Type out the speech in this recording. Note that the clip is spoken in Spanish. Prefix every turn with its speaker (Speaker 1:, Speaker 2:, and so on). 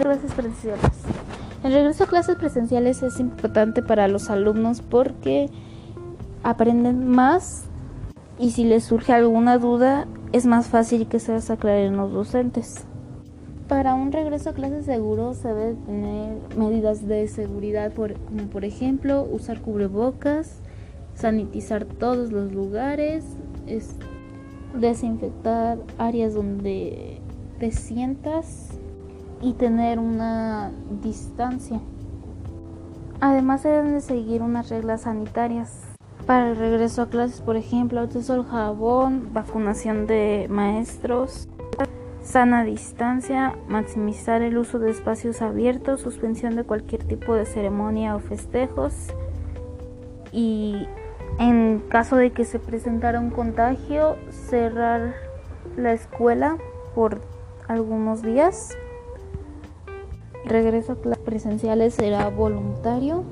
Speaker 1: clases presenciales. El regreso a clases presenciales es importante para los alumnos porque aprenden más y si les surge alguna duda es más fácil que se las aclaren los docentes. Para un regreso a clases seguro se debe tener medidas de seguridad como por ejemplo usar cubrebocas, sanitizar todos los lugares, desinfectar áreas donde te sientas y tener una distancia. Además deben de seguir unas reglas sanitarias para el regreso a clases, por ejemplo, uso del jabón, vacunación de maestros, sana distancia, maximizar el uso de espacios abiertos, suspensión de cualquier tipo de ceremonia o festejos y en caso de que se presentara un contagio, cerrar la escuela por algunos días. Regreso a clases presenciales será voluntario